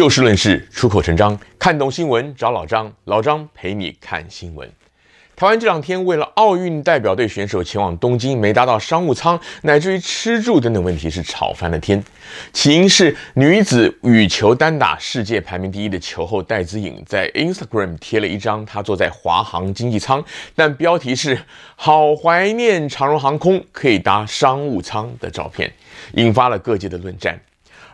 就事论事，出口成章，看懂新闻找老张，老张陪你看新闻。台湾这两天为了奥运代表队选手前往东京，没搭到商务舱，乃至于吃住等等问题是吵翻了天。起因是女子羽球单打世界排名第一的球后戴资颖在 Instagram 贴了一张她坐在华航经济舱，但标题是“好怀念长荣航空可以搭商务舱”的照片，引发了各界的论战。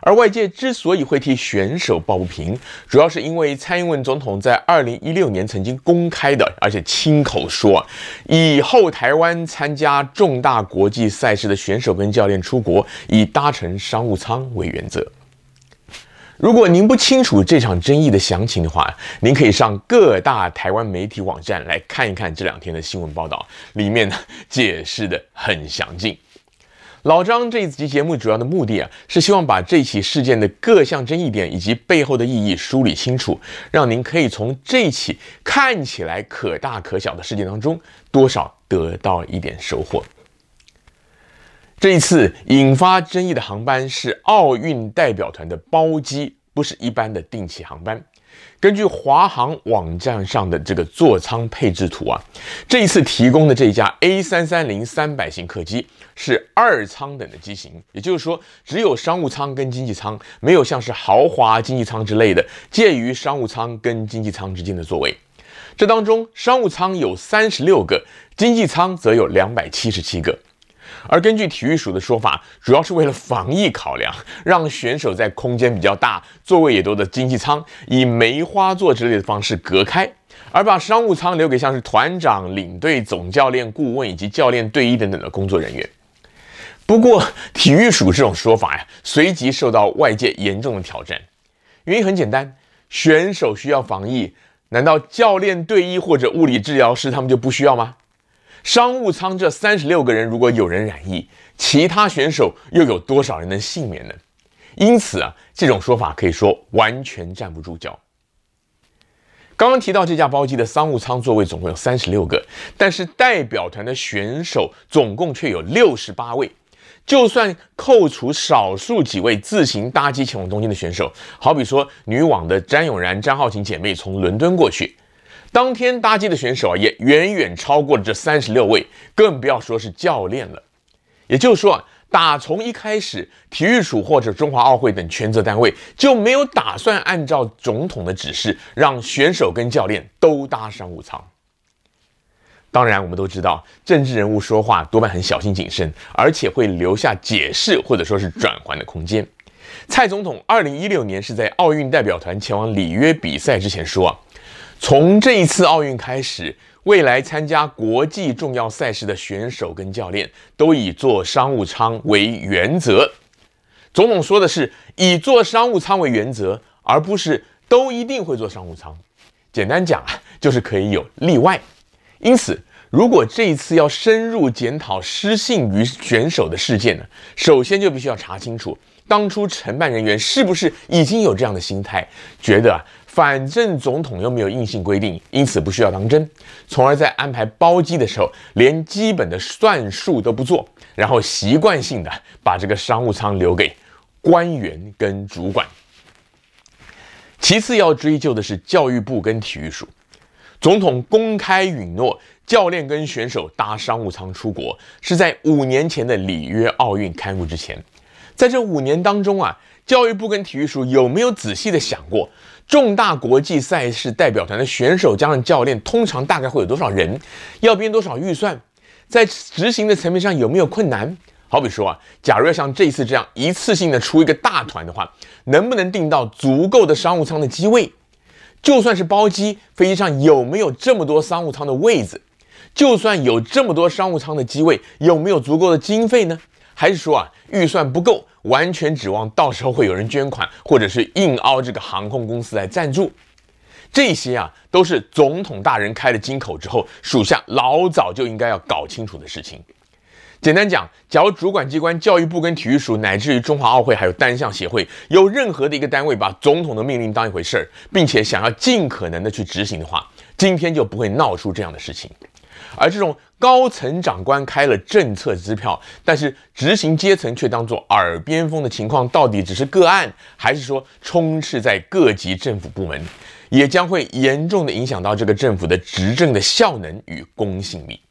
而外界之所以会替选手抱不平，主要是因为蔡英文总统在二零一六年曾经公开的，而且亲口说，以后台湾参加重大国际赛事的选手跟教练出国，以搭乘商务舱为原则。如果您不清楚这场争议的详情的话，您可以上各大台湾媒体网站来看一看这两天的新闻报道，里面呢解释的很详尽。老张这一集节目主要的目的啊，是希望把这起事件的各项争议点以及背后的意义梳理清楚，让您可以从这起看起来可大可小的事件当中，多少得到一点收获。这一次引发争议的航班是奥运代表团的包机，不是一般的定期航班。根据华航网站上的这个座舱配置图啊，这一次提供的这一架 A 三三零三百型客机是二舱等的机型，也就是说只有商务舱跟经济舱，没有像是豪华经济舱之类的介于商务舱跟经济舱之间的座位。这当中商务舱有三十六个，经济舱则有两百七十七个。而根据体育署的说法，主要是为了防疫考量，让选手在空间比较大、座位也多的经济舱以梅花座之类的方式隔开，而把商务舱留给像是团长、领队、总教练、顾问以及教练队医等等的工作人员。不过，体育署这种说法呀，随即受到外界严重的挑战。原因很简单，选手需要防疫，难道教练、队医或者物理治疗师他们就不需要吗？商务舱这三十六个人，如果有人染疫，其他选手又有多少人能幸免呢？因此啊，这种说法可以说完全站不住脚。刚刚提到这架包机的商务舱座位总共有三十六个，但是代表团的选手总共却有六十八位。就算扣除少数几位自行搭机前往东京的选手，好比说女网的詹永然、詹浩晴姐妹从伦敦过去。当天搭机的选手啊，也远远超过了这三十六位，更不要说是教练了。也就是说啊，打从一开始，体育署或者中华奥会等权责单位就没有打算按照总统的指示，让选手跟教练都搭商务舱。当然，我们都知道，政治人物说话多半很小心谨慎，而且会留下解释或者说是转圜的空间。蔡总统二零一六年是在奥运代表团前往里约比赛之前说啊。从这一次奥运开始，未来参加国际重要赛事的选手跟教练都以坐商务舱为原则。总统说的是以坐商务舱为原则，而不是都一定会坐商务舱。简单讲啊，就是可以有例外。因此，如果这一次要深入检讨失信于选手的事件呢，首先就必须要查清楚当初承办人员是不是已经有这样的心态，觉得啊。反正总统又没有硬性规定，因此不需要当真，从而在安排包机的时候，连基本的算术都不做，然后习惯性的把这个商务舱留给官员跟主管。其次要追究的是教育部跟体育署，总统公开允诺教练跟选手搭商务舱出国，是在五年前的里约奥运开幕之前，在这五年当中啊，教育部跟体育署有没有仔细的想过？重大国际赛事代表团的选手加上教练，通常大概会有多少人？要编多少预算？在执行的层面上有没有困难？好比说啊，假如要像这次这样一次性的出一个大团的话，能不能订到足够的商务舱的机位？就算是包机，飞机上有没有这么多商务舱的位子？就算有这么多商务舱的机位，有没有足够的经费呢？还是说啊，预算不够？完全指望到时候会有人捐款，或者是硬凹这个航空公司来赞助，这些啊都是总统大人开了金口之后，属下老早就应该要搞清楚的事情。简单讲，假如主管机关教育部跟体育署，乃至于中华奥会还有单项协会，有任何的一个单位把总统的命令当一回事儿，并且想要尽可能的去执行的话，今天就不会闹出这样的事情。而这种高层长官开了政策支票，但是执行阶层却当作耳边风的情况，到底只是个案，还是说充斥在各级政府部门，也将会严重的影响到这个政府的执政的效能与公信力。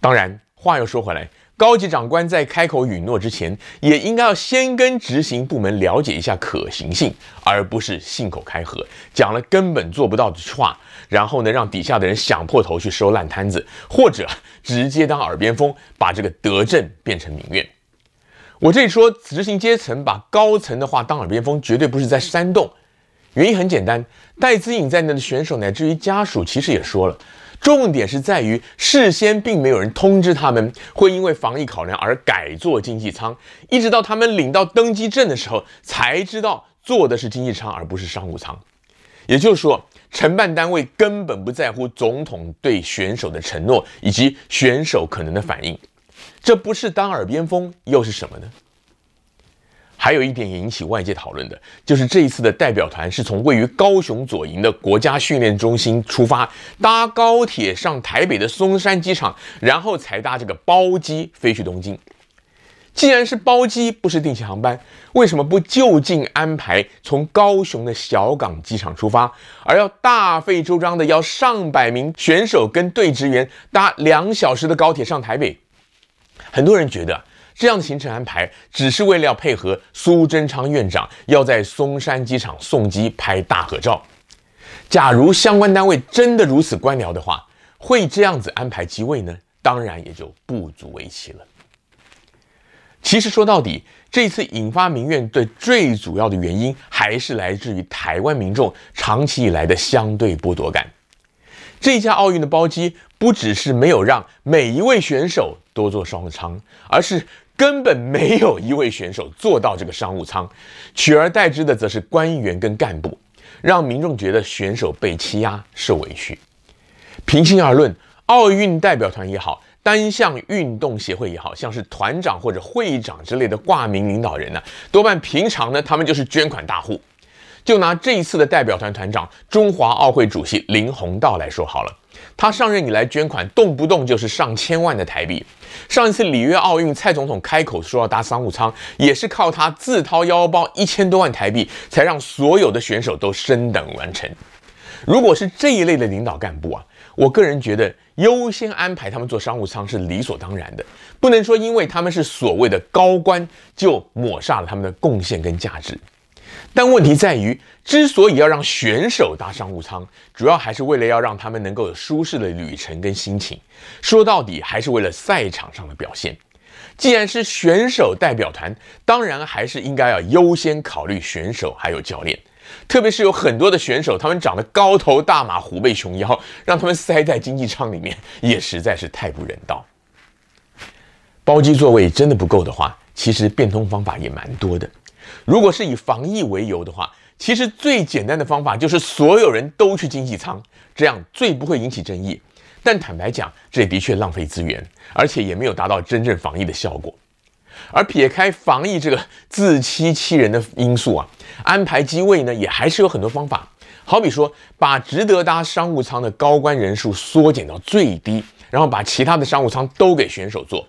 当然，话又说回来。高级长官在开口允诺之前，也应该要先跟执行部门了解一下可行性，而不是信口开河，讲了根本做不到的话，然后呢，让底下的人想破头去收烂摊子，或者直接当耳边风，把这个德政变成民怨。我这里说执行阶层把高层的话当耳边风，绝对不是在煽动，原因很简单，戴资颖在内的选手乃至于家属其实也说了。重点是在于事先并没有人通知他们会因为防疫考量而改坐经济舱，一直到他们领到登机证的时候才知道坐的是经济舱而不是商务舱。也就是说，承办单位根本不在乎总统对选手的承诺以及选手可能的反应，这不是当耳边风又是什么呢？还有一点引起外界讨论的，就是这一次的代表团是从位于高雄左营的国家训练中心出发，搭高铁上台北的松山机场，然后才搭这个包机飞去东京。既然是包机，不是定期航班，为什么不就近安排从高雄的小港机场出发，而要大费周章的要上百名选手跟队职员搭两小时的高铁上台北？很多人觉得。这样的行程安排，只是为了要配合苏贞昌院长要在松山机场送机拍大合照。假如相关单位真的如此官僚的话，会这样子安排机位呢？当然也就不足为奇了。其实说到底，这次引发民怨的最主要的原因，还是来自于台湾民众长期以来的相对剥夺感。这一家奥运的包机，不只是没有让每一位选手多坐商务舱，而是根本没有一位选手坐到这个商务舱，取而代之的则是官员跟干部，让民众觉得选手被欺压、受委屈。平心而论，奥运代表团也好，单项运动协会也好，像是团长或者会长之类的挂名领导人呢，多半平常呢，他们就是捐款大户。就拿这一次的代表团团长、中华奥会主席林鸿道来说好了。他上任以来捐款动不动就是上千万的台币。上一次里约奥运，蔡总统开口说要搭商务舱，也是靠他自掏腰包一千多万台币，才让所有的选手都升等完成。如果是这一类的领导干部啊，我个人觉得优先安排他们坐商务舱是理所当然的，不能说因为他们是所谓的高官就抹杀了他们的贡献跟价值。但问题在于，之所以要让选手搭商务舱，主要还是为了要让他们能够有舒适的旅程跟心情。说到底，还是为了赛场上的表现。既然是选手代表团，当然还是应该要优先考虑选手还有教练。特别是有很多的选手，他们长得高头大马、虎背熊腰，让他们塞在经济舱里面，也实在是太不人道。包机座位真的不够的话，其实变通方法也蛮多的。如果是以防疫为由的话，其实最简单的方法就是所有人都去经济舱，这样最不会引起争议。但坦白讲，这也的确浪费资源，而且也没有达到真正防疫的效果。而撇开防疫这个自欺欺人的因素啊，安排机位呢，也还是有很多方法。好比说，把值得搭商务舱的高官人数缩减到最低，然后把其他的商务舱都给选手坐。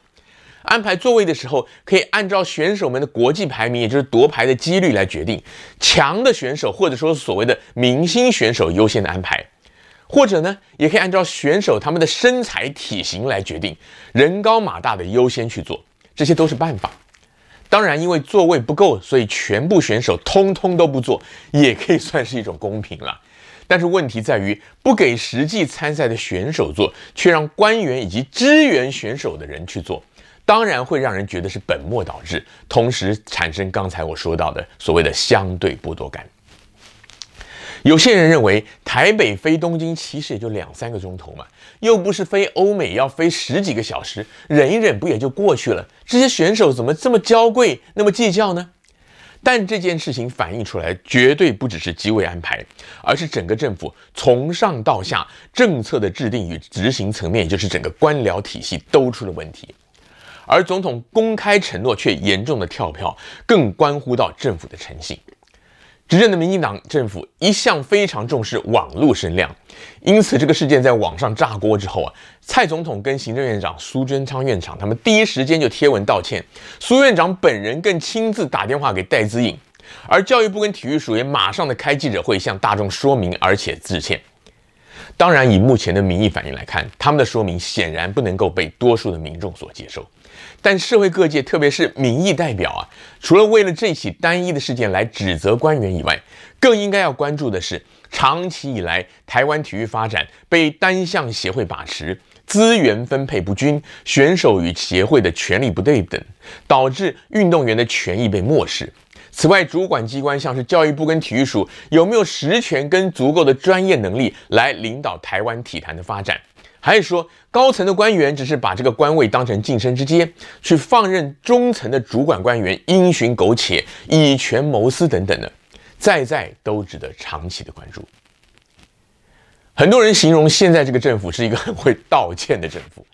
安排座位的时候，可以按照选手们的国际排名，也就是夺牌的几率来决定。强的选手或者说所谓的明星选手优先的安排，或者呢，也可以按照选手他们的身材体型来决定，人高马大的优先去做。这些都是办法。当然，因为座位不够，所以全部选手通通都不坐，也可以算是一种公平了。但是问题在于，不给实际参赛的选手坐，却让官员以及支援选手的人去做。当然会让人觉得是本末倒置，同时产生刚才我说到的所谓的相对剥夺感。有些人认为台北飞东京其实也就两三个钟头嘛，又不是飞欧美要飞十几个小时，忍一忍不也就过去了？这些选手怎么这么娇贵，那么计较呢？但这件事情反映出来，绝对不只是机位安排，而是整个政府从上到下政策的制定与执行层面，就是整个官僚体系都出了问题。而总统公开承诺却严重的跳票，更关乎到政府的诚信。执政的民进党政府一向非常重视网络声量，因此这个事件在网上炸锅之后啊，蔡总统跟行政院长苏贞昌院长他们第一时间就贴文道歉，苏院长本人更亲自打电话给戴资颖，而教育部跟体育署也马上的开记者会向大众说明，而且致歉。当然，以目前的民意反应来看，他们的说明显然不能够被多数的民众所接受。但社会各界，特别是民意代表啊，除了为了这起单一的事件来指责官员以外，更应该要关注的是，长期以来台湾体育发展被单项协会把持，资源分配不均，选手与协会的权力不对等，导致运动员的权益被漠视。此外，主管机关像是教育部跟体育署，有没有实权跟足够的专业能力来领导台湾体坛的发展？还是说高层的官员只是把这个官位当成晋升之阶，去放任中层的主管官员因循苟且、以权谋私等等的，在在都值得长期的关注。很多人形容现在这个政府是一个很会道歉的政府。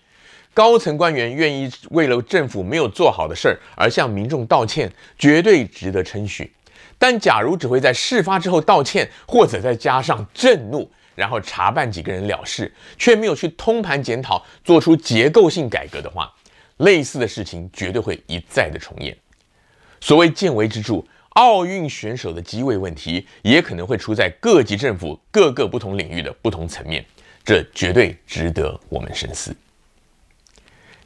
高层官员愿意为了政府没有做好的事儿而向民众道歉，绝对值得称许。但假如只会在事发之后道歉，或者再加上震怒，然后查办几个人了事，却没有去通盘检讨、做出结构性改革的话，类似的事情绝对会一再的重演。所谓见微知著，奥运选手的机位问题也可能会出在各级政府各个不同领域的不同层面，这绝对值得我们深思。